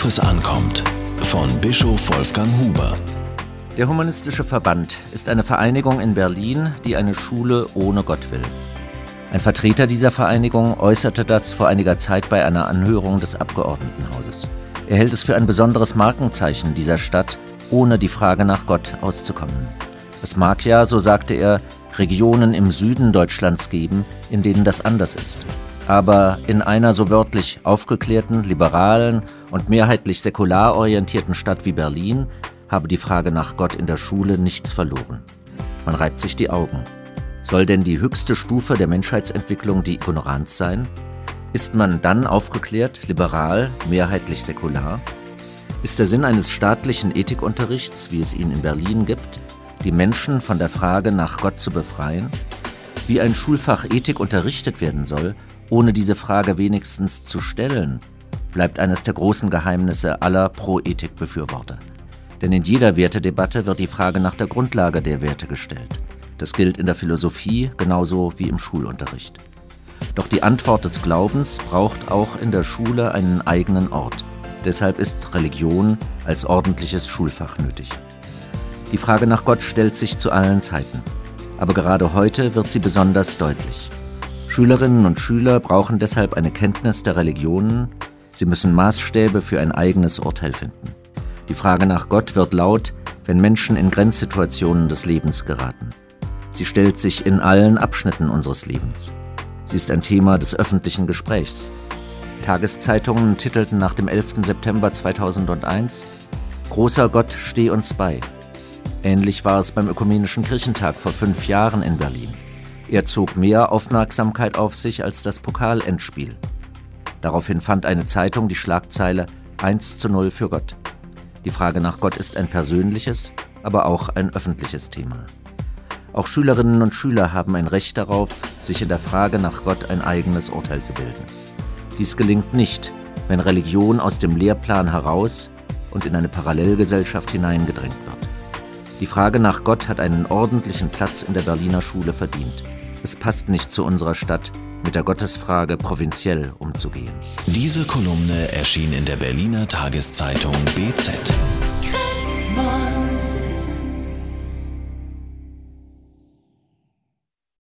worauf es ankommt. Von Bischof Wolfgang Huber. Der Humanistische Verband ist eine Vereinigung in Berlin, die eine Schule ohne Gott will. Ein Vertreter dieser Vereinigung äußerte das vor einiger Zeit bei einer Anhörung des Abgeordnetenhauses. Er hält es für ein besonderes Markenzeichen dieser Stadt, ohne die Frage nach Gott auszukommen. Es mag ja, so sagte er, Regionen im Süden Deutschlands geben, in denen das anders ist. Aber in einer so wörtlich aufgeklärten, liberalen und mehrheitlich säkular orientierten Stadt wie Berlin habe die Frage nach Gott in der Schule nichts verloren. Man reibt sich die Augen. Soll denn die höchste Stufe der Menschheitsentwicklung die Ignoranz sein? Ist man dann aufgeklärt, liberal, mehrheitlich säkular? Ist der Sinn eines staatlichen Ethikunterrichts, wie es ihn in Berlin gibt, die Menschen von der Frage nach Gott zu befreien? Wie ein Schulfach Ethik unterrichtet werden soll, ohne diese Frage wenigstens zu stellen, bleibt eines der großen Geheimnisse aller Pro-Ethik-Befürworter. Denn in jeder Wertedebatte wird die Frage nach der Grundlage der Werte gestellt. Das gilt in der Philosophie genauso wie im Schulunterricht. Doch die Antwort des Glaubens braucht auch in der Schule einen eigenen Ort. Deshalb ist Religion als ordentliches Schulfach nötig. Die Frage nach Gott stellt sich zu allen Zeiten. Aber gerade heute wird sie besonders deutlich. Schülerinnen und Schüler brauchen deshalb eine Kenntnis der Religionen, sie müssen Maßstäbe für ein eigenes Urteil finden. Die Frage nach Gott wird laut, wenn Menschen in Grenzsituationen des Lebens geraten. Sie stellt sich in allen Abschnitten unseres Lebens. Sie ist ein Thema des öffentlichen Gesprächs. Tageszeitungen titelten nach dem 11. September 2001 Großer Gott, steh uns bei. Ähnlich war es beim Ökumenischen Kirchentag vor fünf Jahren in Berlin. Er zog mehr Aufmerksamkeit auf sich als das Pokalendspiel. Daraufhin fand eine Zeitung die Schlagzeile 1 zu 0 für Gott. Die Frage nach Gott ist ein persönliches, aber auch ein öffentliches Thema. Auch Schülerinnen und Schüler haben ein Recht darauf, sich in der Frage nach Gott ein eigenes Urteil zu bilden. Dies gelingt nicht, wenn Religion aus dem Lehrplan heraus und in eine Parallelgesellschaft hineingedrängt wird. Die Frage nach Gott hat einen ordentlichen Platz in der Berliner Schule verdient. Es passt nicht zu unserer Stadt, mit der Gottesfrage provinziell umzugehen. Diese Kolumne erschien in der Berliner Tageszeitung BZ.